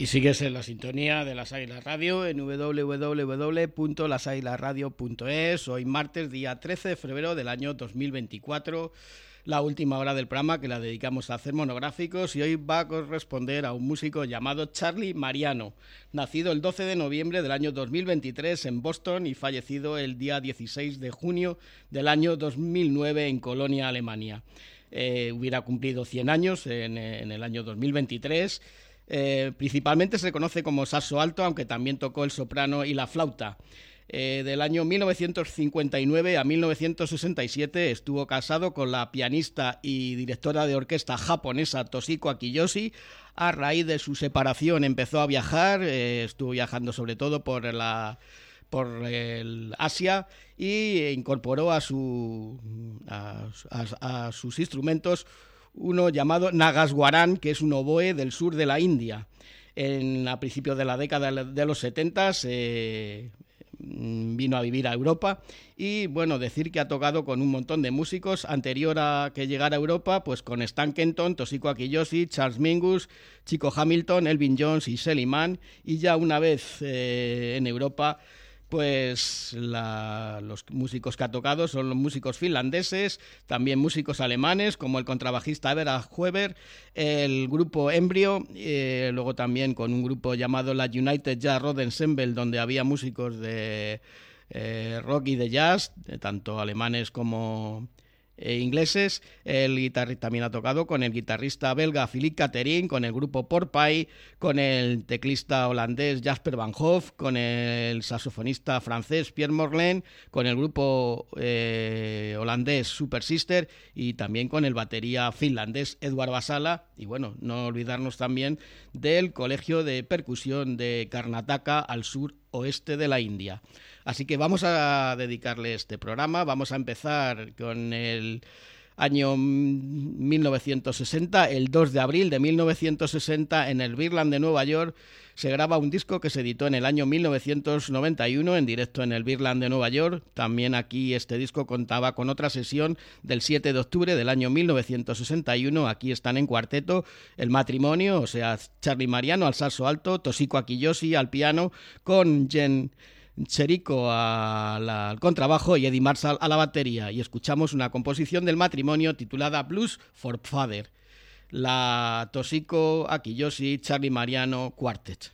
Y sigues en la sintonía de Las Águilas Radio en www.laságuilasradio.es. Hoy martes, día 13 de febrero del año 2024, la última hora del programa que la dedicamos a hacer monográficos y hoy va a corresponder a un músico llamado Charlie Mariano, nacido el 12 de noviembre del año 2023 en Boston y fallecido el día 16 de junio del año 2009 en Colonia, Alemania. Eh, hubiera cumplido 100 años en, en el año 2023 eh, principalmente se conoce como sasso alto, aunque también tocó el soprano y la flauta. Eh, del año 1959 a 1967 estuvo casado con la pianista y directora de orquesta japonesa Toshiko Akiyoshi. A raíz de su separación empezó a viajar, eh, estuvo viajando sobre todo por el Asia y incorporó a sus instrumentos uno llamado Nagaswaran, que es un oboe del sur de la India. En, a principios de la década de los 70 mm, vino a vivir a Europa y bueno, decir que ha tocado con un montón de músicos anterior a que llegara a Europa, pues con Stan Kenton, Toshiko Akiyoshi, Charles Mingus, Chico Hamilton, Elvin Jones y Shelly Mann y ya una vez eh, en Europa pues los músicos que ha tocado son los músicos finlandeses, también músicos alemanes como el contrabajista Evera Hueber, el grupo Embryo, eh, luego también con un grupo llamado la United Jazz Road Ensemble donde había músicos de eh, rock y de jazz, tanto alemanes como eh, ingleses. El guitarrista también ha tocado con el guitarrista belga Philippe Catherine, con el grupo Porpay, con el teclista holandés Jasper Van Hoff, con el saxofonista francés Pierre Morlaine, con el grupo eh, holandés Super Sister y también con el batería finlandés Edward Basala. Y bueno, no olvidarnos también del Colegio de Percusión de Karnataka al sur oeste de la India. Así que vamos a dedicarle este programa. Vamos a empezar con el año 1960, el 2 de abril de 1960, en el Birland de Nueva York, se graba un disco que se editó en el año 1991 en directo en el Birland de Nueva York. También aquí este disco contaba con otra sesión del 7 de octubre del año 1961. Aquí están en cuarteto el matrimonio, o sea, Charlie Mariano al salso alto, Toshiko Akiyoshi al piano, con Jen Cherico al contrabajo y Eddie Marshall a la batería. Y escuchamos una composición del matrimonio titulada Blues for Father. La Toshiko Akiyoshi Charlie Mariano Quartet.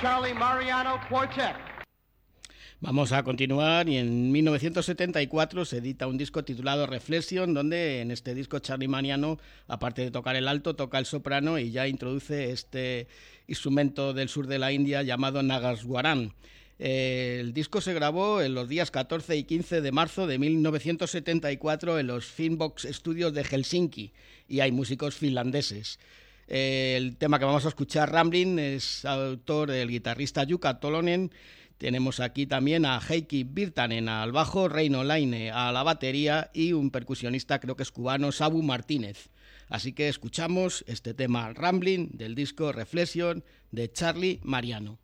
Charlie Mariano Quartet. Vamos a continuar y en 1974 se edita un disco titulado Reflexion, donde en este disco Charlie Mariano, aparte de tocar el alto, toca el soprano y ya introduce este instrumento del sur de la India llamado Nagaswaran. El disco se grabó en los días 14 y 15 de marzo de 1974 en los Finbox Studios de Helsinki y hay músicos finlandeses. El tema que vamos a escuchar, Ramblin, es autor del guitarrista Yuka Tolonen. Tenemos aquí también a Heikki Virtanen al bajo, Reino Laine a la batería y un percusionista, creo que es cubano, Sabu Martínez. Así que escuchamos este tema Rambling del disco Reflexion de Charlie Mariano.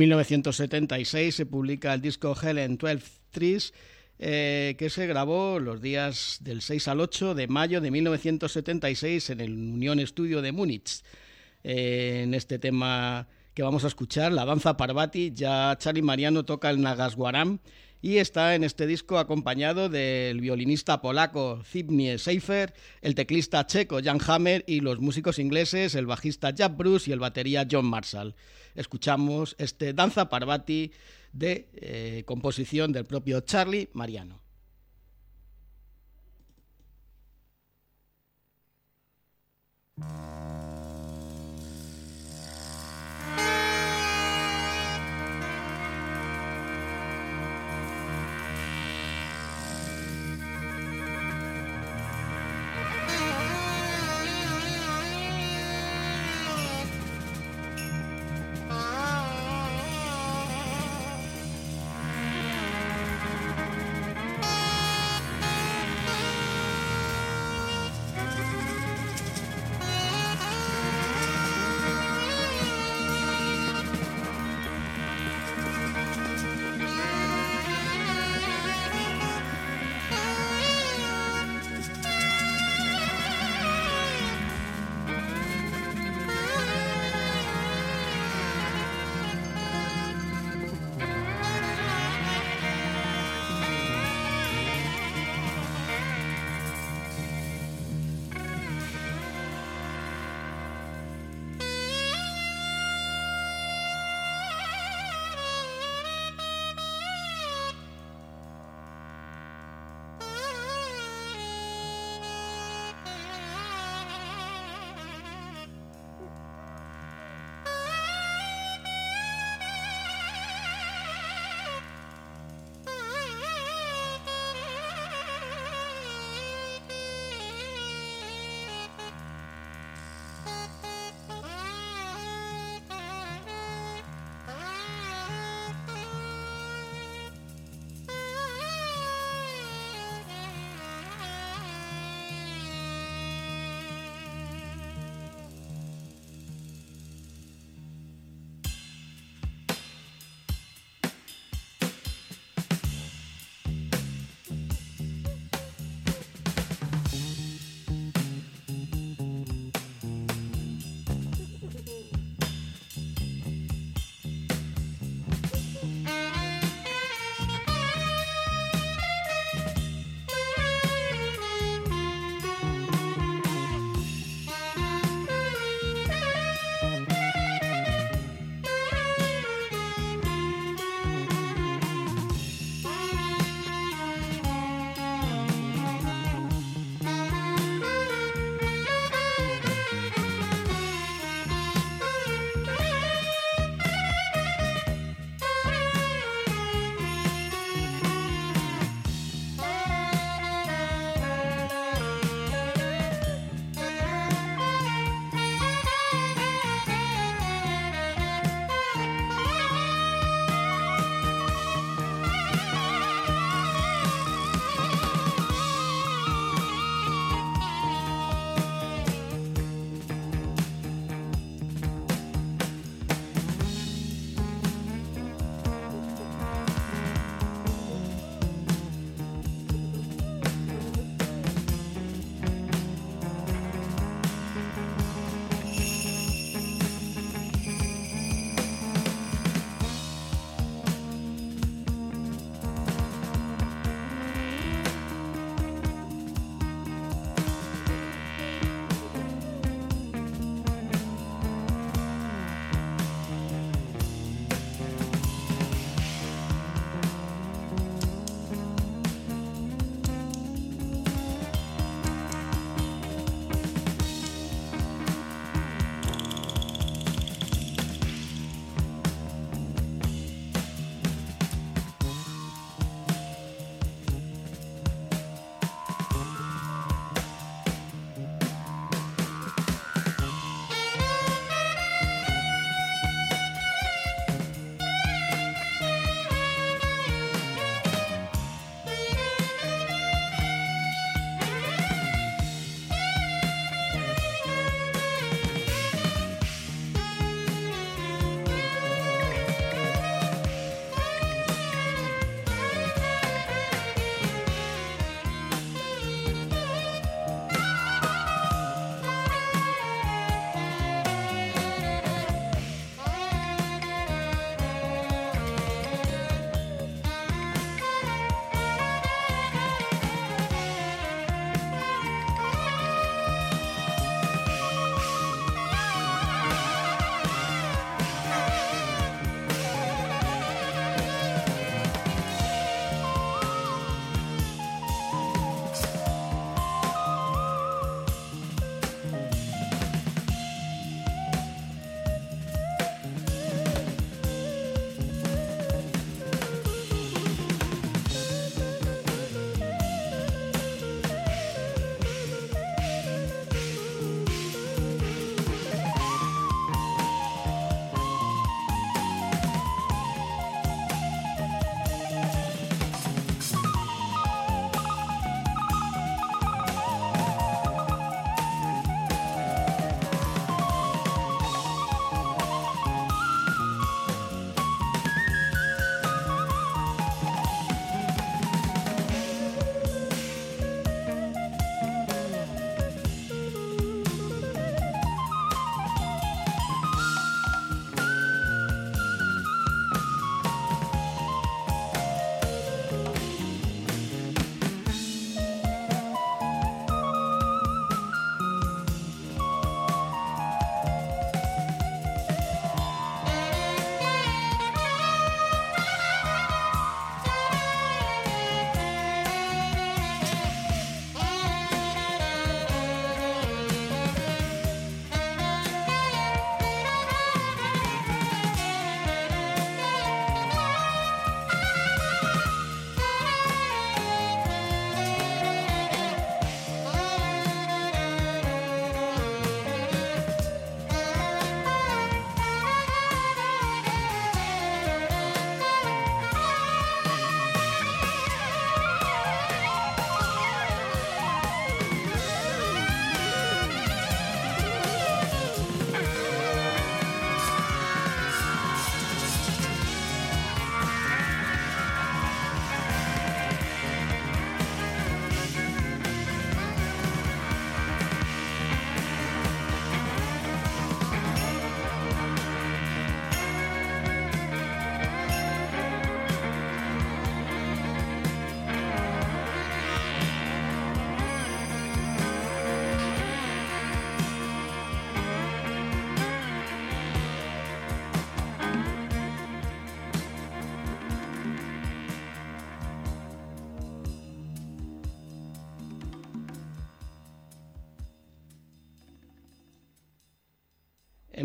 1976 se publica el disco Helen 12 Trees, eh, que se grabó los días del 6 al 8 de mayo de 1976 en el Unión Estudio de Múnich. Eh, en este tema que vamos a escuchar, la danza Parvati, ya Charlie Mariano toca el Nagaswaram y está en este disco acompañado del violinista polaco Zbigniew Seifer, el teclista checo Jan Hammer y los músicos ingleses, el bajista Jack Bruce y el batería John Marshall. Escuchamos este Danza Parvati de eh, composición del propio Charlie Mariano. Mm.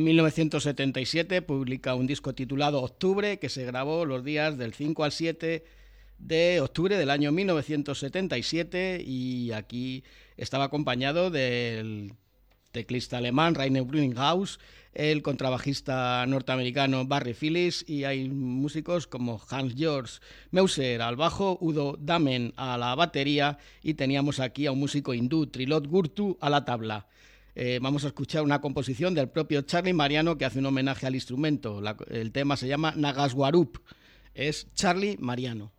1977 publica un disco titulado Octubre que se grabó los días del 5 al 7 de octubre del año 1977 y aquí estaba acompañado del teclista alemán Rainer Bruninghaus, el contrabajista norteamericano Barry Phillips y hay músicos como Hans Georg Meuser al bajo, Udo Damen a la batería y teníamos aquí a un músico hindú, Trilot Gurtu, a la tabla. Eh, vamos a escuchar una composición del propio Charlie Mariano que hace un homenaje al instrumento. El tema se llama Nagaswarup. Es Charlie Mariano.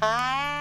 Ah.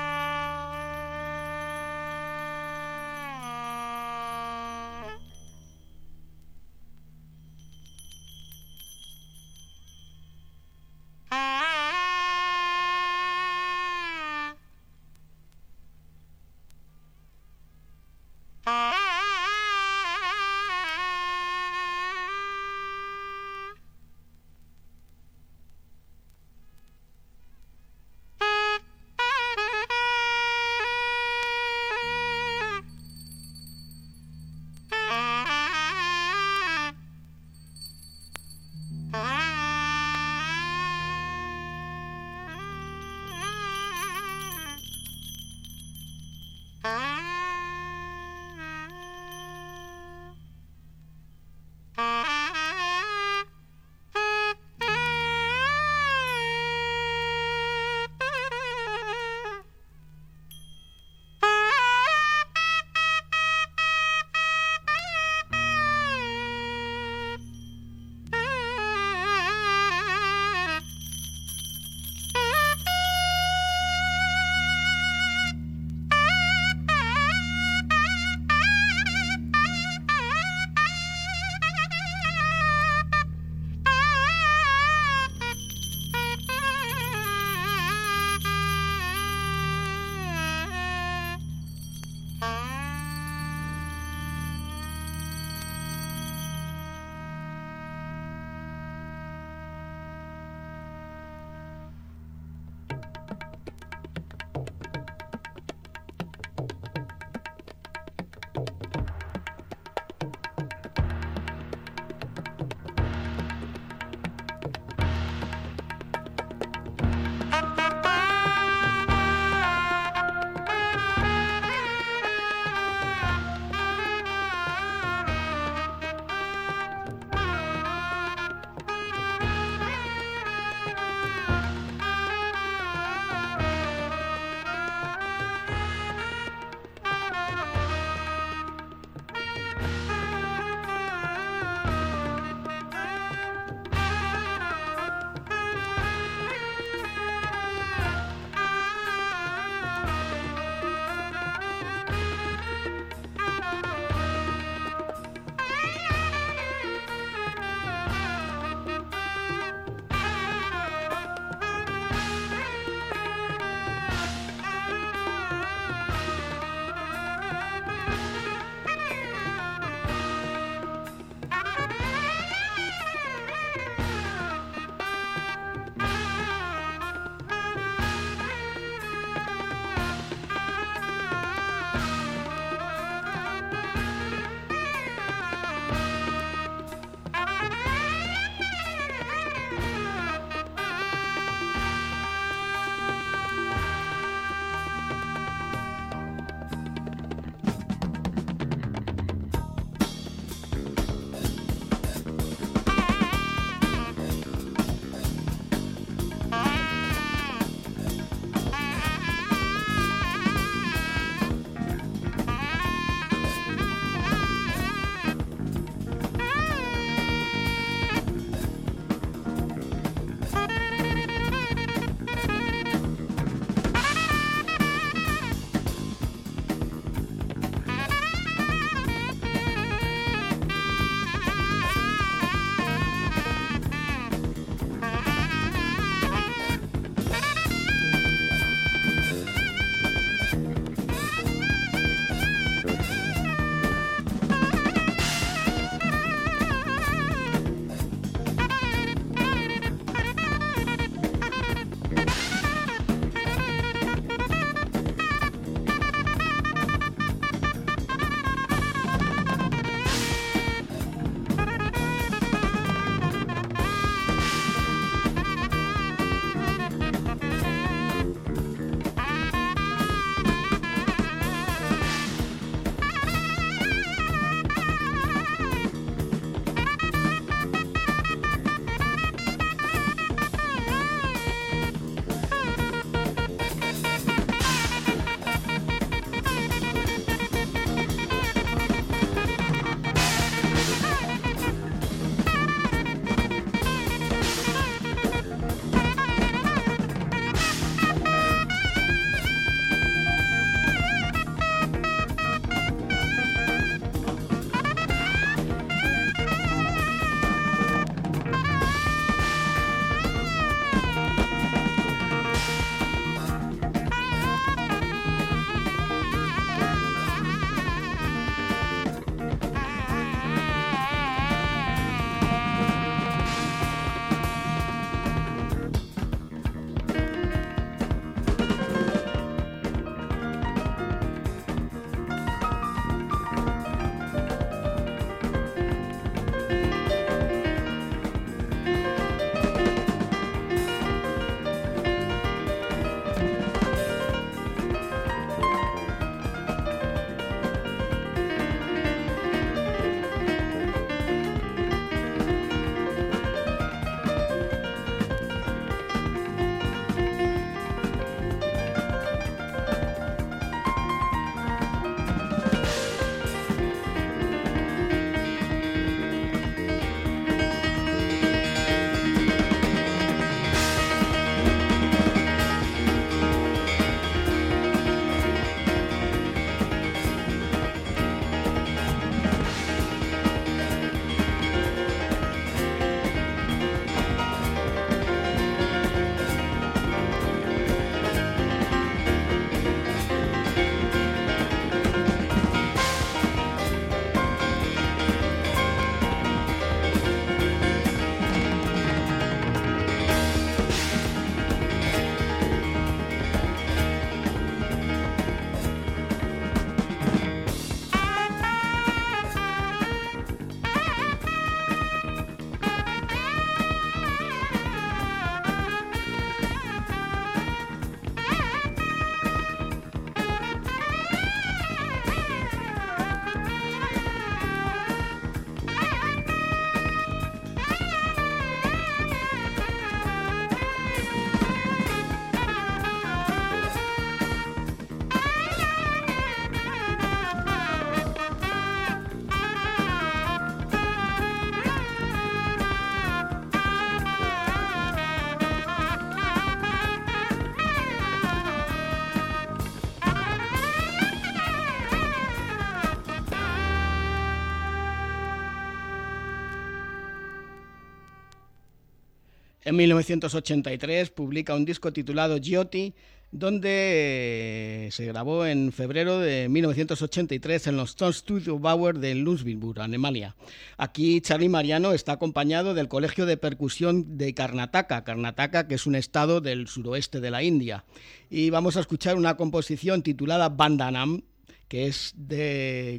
En 1983 publica un disco titulado Giotti, donde se grabó en febrero de 1983 en los Stone Studio Bauer de Ludwigsburg, Alemania. Aquí Charlie Mariano está acompañado del Colegio de Percusión de Karnataka, Karnataka que es un estado del suroeste de la India. Y vamos a escuchar una composición titulada Bandanam, que es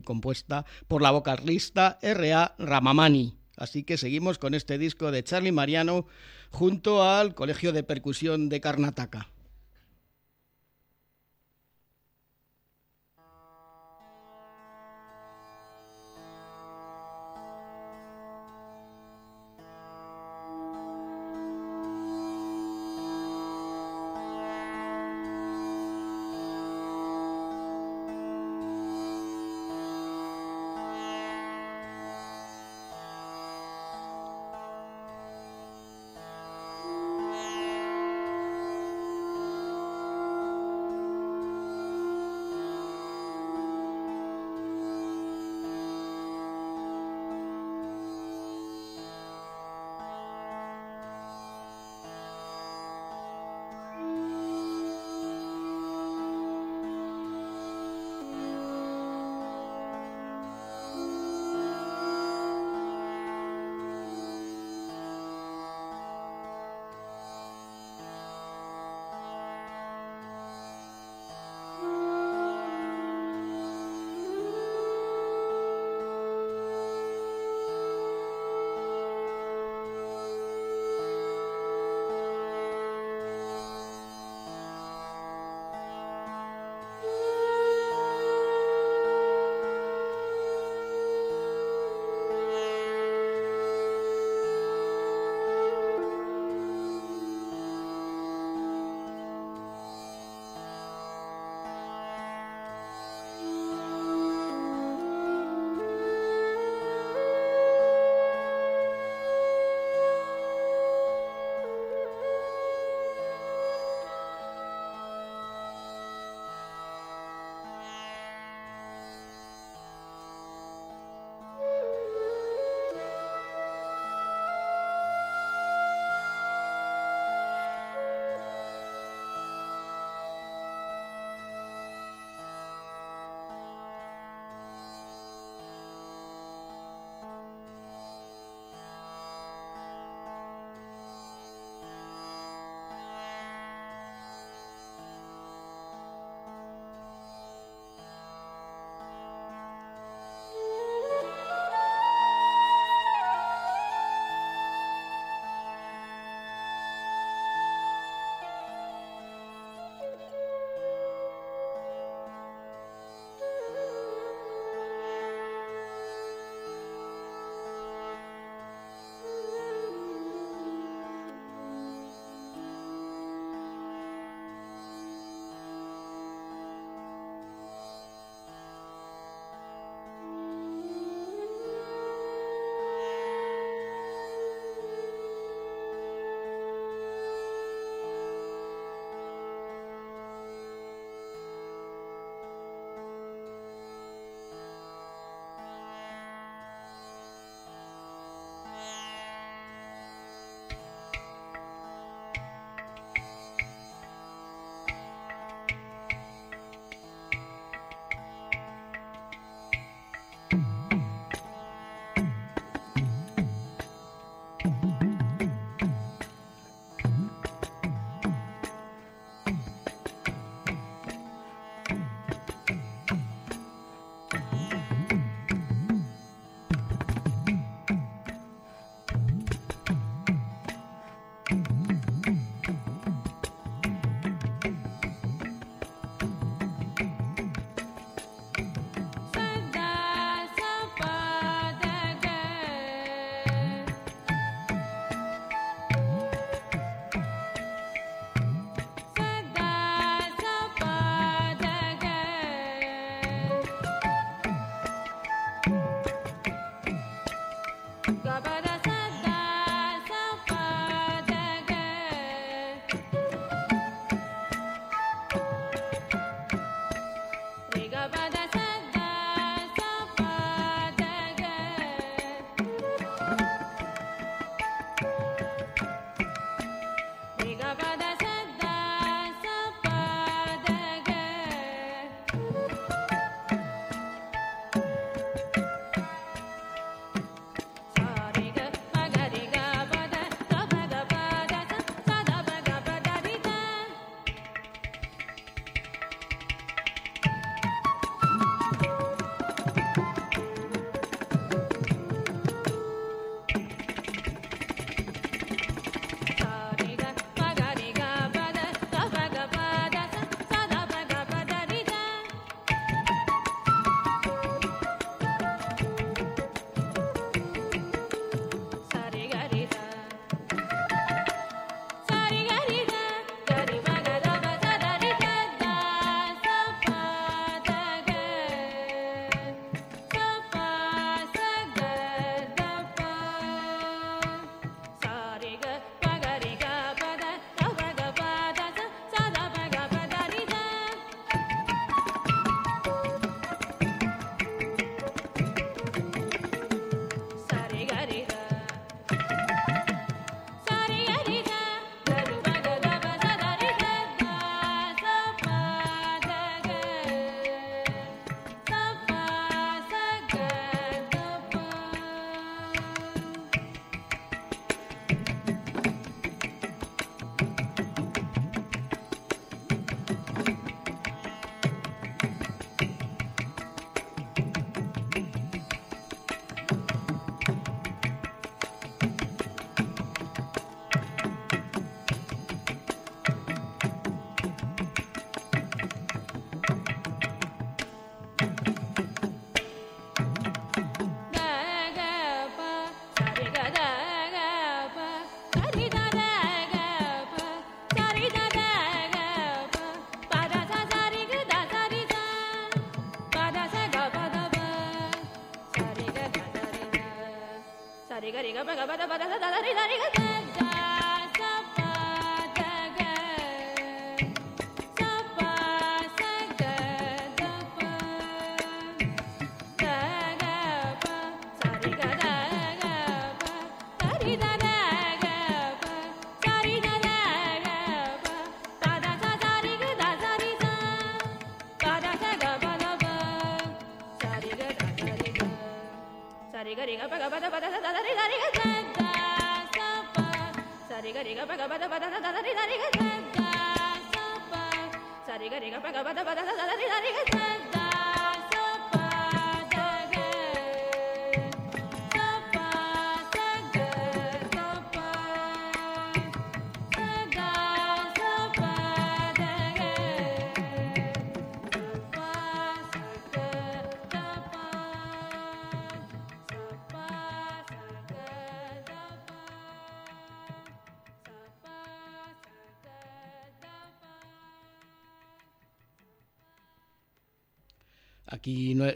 compuesta por la vocalista R.A. Ramamani. Así que seguimos con este disco de Charlie Mariano junto al Colegio de Percusión de Karnataka. Da ba da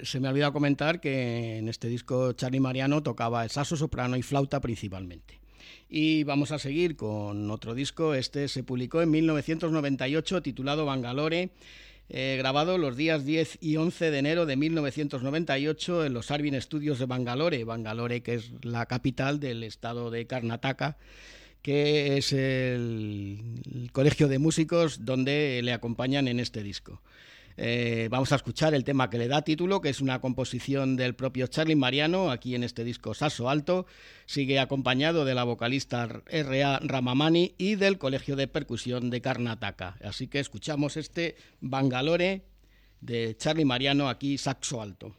Se me ha olvidado comentar que en este disco Charlie Mariano tocaba el saxo, soprano y flauta principalmente. Y vamos a seguir con otro disco. Este se publicó en 1998 titulado Bangalore. Eh, grabado los días 10 y 11 de enero de 1998 en los Arvin Studios de Bangalore, Bangalore que es la capital del estado de Karnataka, que es el colegio de músicos donde le acompañan en este disco. Eh, vamos a escuchar el tema que le da título, que es una composición del propio Charlie Mariano, aquí en este disco Sasso Alto. Sigue acompañado de la vocalista R.A. Ramamani y del Colegio de Percusión de Karnataka. Así que escuchamos este Bangalore de Charlie Mariano, aquí Saxo Alto.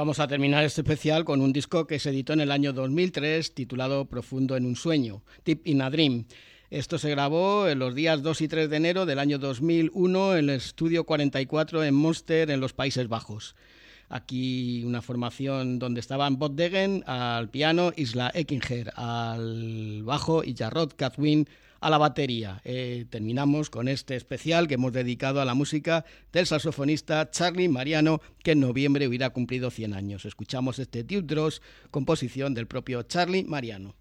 Vamos a terminar este especial con un disco que se editó en el año 2003 titulado Profundo en un sueño, Tip in a Dream. Esto se grabó en los días 2 y 3 de enero del año 2001 en el estudio 44 en Monster, en los Países Bajos. Aquí una formación donde estaban Bob al piano, Isla Eckinger al bajo y Jarrod Catwin a la batería. Eh, terminamos con este especial que hemos dedicado a la música del saxofonista Charlie Mariano, que en noviembre hubiera cumplido 100 años. Escuchamos este Dross, composición del propio Charlie Mariano.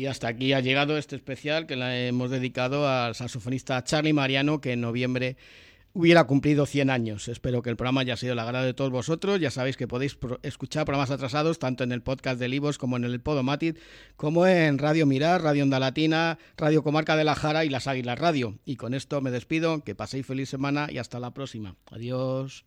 Y hasta aquí ha llegado este especial que le hemos dedicado al saxofonista Charlie Mariano, que en noviembre hubiera cumplido 100 años. Espero que el programa haya sido el agrado de todos vosotros. Ya sabéis que podéis escuchar programas atrasados tanto en el podcast de Libos como en el Podomatic, como en Radio Mirar, Radio Onda Latina, Radio Comarca de la Jara y Las Águilas Radio. Y con esto me despido, que paséis feliz semana y hasta la próxima. Adiós.